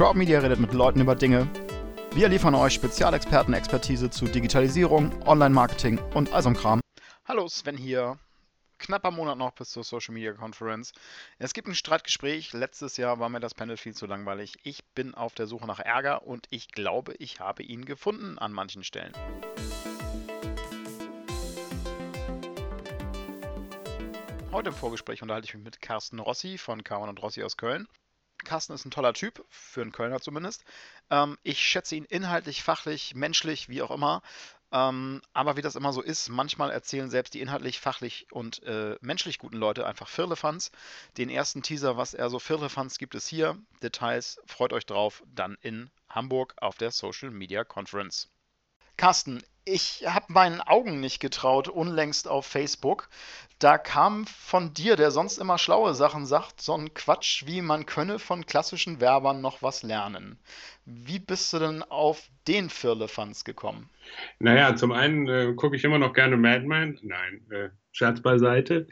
Crowd Media redet mit Leuten über Dinge. Wir liefern euch Spezialexperten-Expertise zu Digitalisierung, Online-Marketing und all so Kram. Hallo, Sven hier. Knapper Monat noch bis zur Social Media Conference. Es gibt ein Streitgespräch. Letztes Jahr war mir das Panel viel zu langweilig. Ich bin auf der Suche nach Ärger und ich glaube, ich habe ihn gefunden an manchen Stellen. Heute im Vorgespräch unterhalte ich mich mit Carsten Rossi von Carmen und Rossi aus Köln. Carsten ist ein toller Typ, für einen Kölner zumindest. Ähm, ich schätze ihn inhaltlich, fachlich, menschlich, wie auch immer. Ähm, aber wie das immer so ist, manchmal erzählen selbst die inhaltlich, fachlich und äh, menschlich guten Leute einfach Firlefanz. Den ersten Teaser, was er so Firlefanz gibt es hier. Details, freut euch drauf, dann in Hamburg auf der Social Media Conference. Carsten, ich habe meinen Augen nicht getraut, unlängst auf Facebook. Da kam von dir, der sonst immer schlaue Sachen sagt, so ein Quatsch, wie man könne von klassischen Werbern noch was lernen. Wie bist du denn auf den Firlefanz gekommen? Naja, zum einen äh, gucke ich immer noch gerne Mad Men. Nein, äh, Scherz beiseite.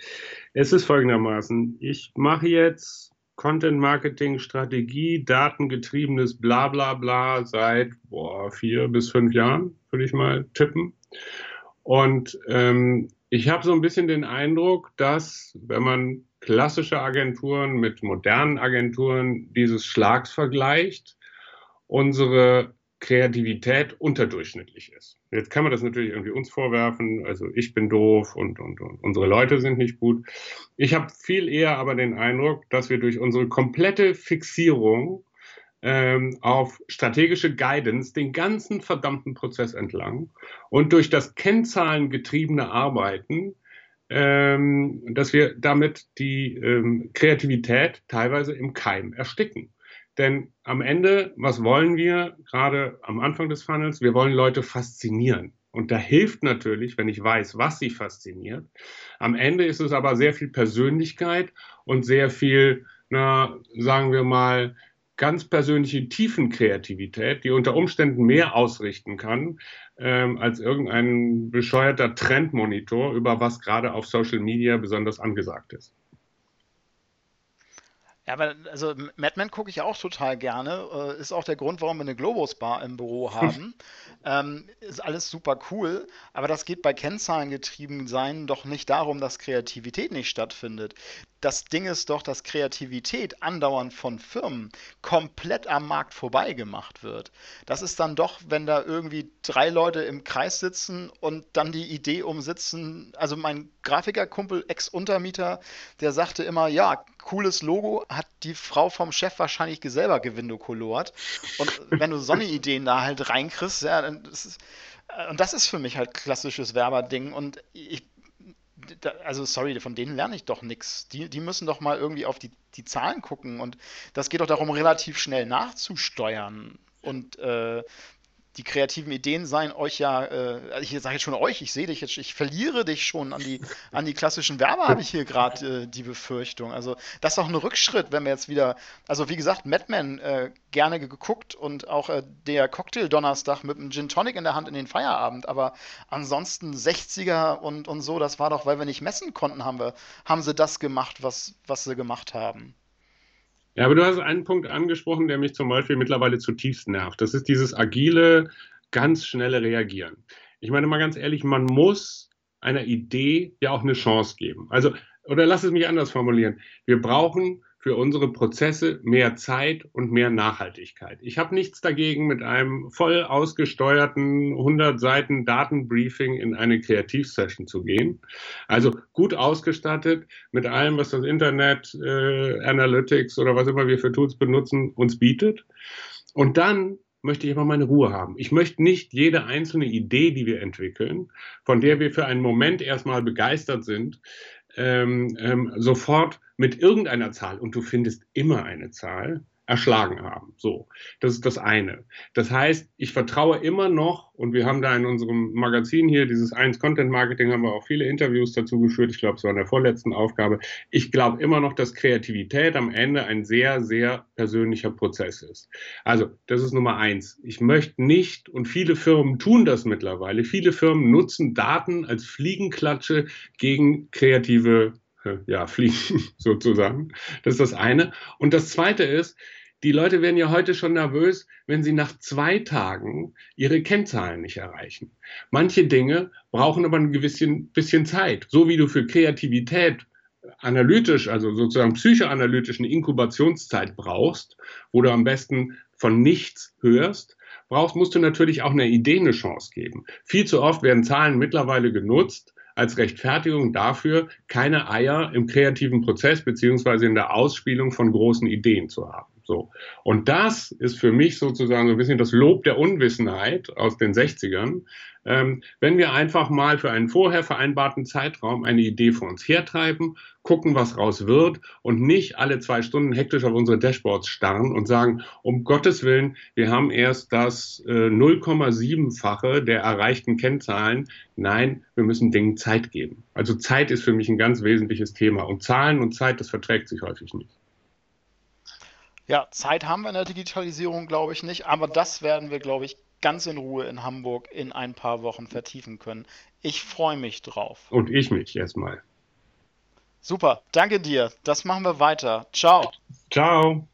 Es ist folgendermaßen: Ich mache jetzt Content Marketing Strategie, datengetriebenes Blablabla bla, bla seit boah, vier bis fünf Jahren, würde ich mal tippen. Und ähm, ich habe so ein bisschen den Eindruck, dass wenn man klassische Agenturen mit modernen Agenturen dieses Schlags vergleicht, unsere Kreativität unterdurchschnittlich ist. Jetzt kann man das natürlich irgendwie uns vorwerfen, also ich bin doof und, und, und unsere Leute sind nicht gut. Ich habe viel eher aber den Eindruck, dass wir durch unsere komplette Fixierung ähm, auf strategische Guidance den ganzen verdammten Prozess entlang und durch das kennzahlengetriebene Arbeiten, ähm, dass wir damit die ähm, Kreativität teilweise im Keim ersticken. Denn am Ende, was wollen wir gerade am Anfang des Funnels? Wir wollen Leute faszinieren. Und da hilft natürlich, wenn ich weiß, was sie fasziniert. Am Ende ist es aber sehr viel Persönlichkeit und sehr viel, na, sagen wir mal, ganz persönliche Tiefenkreativität, die unter Umständen mehr ausrichten kann ähm, als irgendein bescheuerter Trendmonitor, über was gerade auf Social Media besonders angesagt ist. Ja, aber also Mad Men gucke ich auch total gerne. Äh, ist auch der Grund, warum wir eine Globus Bar im Büro haben. ähm, ist alles super cool, aber das geht bei Kennzahlen getrieben sein doch nicht darum, dass Kreativität nicht stattfindet das Ding ist doch, dass Kreativität andauernd von Firmen komplett am Markt vorbei gemacht wird. Das ist dann doch, wenn da irgendwie drei Leute im Kreis sitzen und dann die Idee umsitzen. Also mein Grafikerkumpel, Ex-Untermieter, der sagte immer, ja, cooles Logo, hat die Frau vom Chef wahrscheinlich selber gewindokolort. Und wenn du so eine Ideen da halt reinkriegst, ja, dann ist, äh, und das ist für mich halt klassisches Werberding. Und ich also sorry, von denen lerne ich doch nichts. Die, die müssen doch mal irgendwie auf die, die Zahlen gucken und das geht doch darum, relativ schnell nachzusteuern. Und äh, die kreativen Ideen seien euch ja, äh, also ich sage jetzt schon euch, ich sehe dich jetzt, ich verliere dich schon an die, an die klassischen Werber, habe ich hier gerade äh, die Befürchtung. Also das ist auch ein Rückschritt, wenn wir jetzt wieder, also wie gesagt, Madman äh, gerne geguckt und auch äh, der Cocktail-Donnerstag mit einem Gin Tonic in der Hand in den Feierabend, aber ansonsten 60er und, und so, das war doch, weil wir nicht messen konnten, haben wir, haben sie das gemacht, was, was sie gemacht haben. Ja, aber du hast einen Punkt angesprochen, der mich zum Beispiel mittlerweile zutiefst nervt. Das ist dieses agile, ganz schnelle Reagieren. Ich meine mal ganz ehrlich, man muss einer Idee ja auch eine Chance geben. Also, oder lass es mich anders formulieren. Wir brauchen für unsere Prozesse mehr Zeit und mehr Nachhaltigkeit. Ich habe nichts dagegen, mit einem voll ausgesteuerten 100 Seiten Datenbriefing in eine Kreativsession zu gehen. Also gut ausgestattet mit allem, was das Internet, äh, Analytics oder was immer wir für Tools benutzen, uns bietet. Und dann möchte ich aber meine Ruhe haben. Ich möchte nicht jede einzelne Idee, die wir entwickeln, von der wir für einen Moment erstmal begeistert sind, ähm, ähm, sofort mit irgendeiner Zahl, und du findest immer eine Zahl, erschlagen haben. So, das ist das eine. Das heißt, ich vertraue immer noch, und wir haben da in unserem Magazin hier, dieses 1 Content Marketing, haben wir auch viele Interviews dazu geführt. Ich glaube, es war in der vorletzten Aufgabe. Ich glaube immer noch, dass Kreativität am Ende ein sehr, sehr persönlicher Prozess ist. Also, das ist Nummer eins. Ich möchte nicht, und viele Firmen tun das mittlerweile, viele Firmen nutzen Daten als Fliegenklatsche gegen kreative ja, fliegen sozusagen. Das ist das eine. Und das zweite ist, die Leute werden ja heute schon nervös, wenn sie nach zwei Tagen ihre Kennzahlen nicht erreichen. Manche Dinge brauchen aber ein gewissen bisschen Zeit. So wie du für Kreativität analytisch, also sozusagen psychoanalytisch eine Inkubationszeit brauchst, wo du am besten von nichts hörst, brauchst, musst du natürlich auch einer Idee eine Chance geben. Viel zu oft werden Zahlen mittlerweile genutzt als Rechtfertigung dafür, keine Eier im kreativen Prozess beziehungsweise in der Ausspielung von großen Ideen zu haben. So. Und das ist für mich sozusagen so ein bisschen das Lob der Unwissenheit aus den 60ern. Ähm, wenn wir einfach mal für einen vorher vereinbarten Zeitraum eine Idee vor uns hertreiben, gucken, was raus wird und nicht alle zwei Stunden hektisch auf unsere Dashboards starren und sagen, um Gottes Willen, wir haben erst das äh, 0,7-fache der erreichten Kennzahlen. Nein, wir müssen Dingen Zeit geben. Also Zeit ist für mich ein ganz wesentliches Thema. Und Zahlen und Zeit, das verträgt sich häufig nicht. Ja, Zeit haben wir in der Digitalisierung, glaube ich, nicht, aber das werden wir, glaube ich, ganz in Ruhe in Hamburg in ein paar Wochen vertiefen können. Ich freue mich drauf. Und ich mich erstmal. Super, danke dir. Das machen wir weiter. Ciao. Ciao.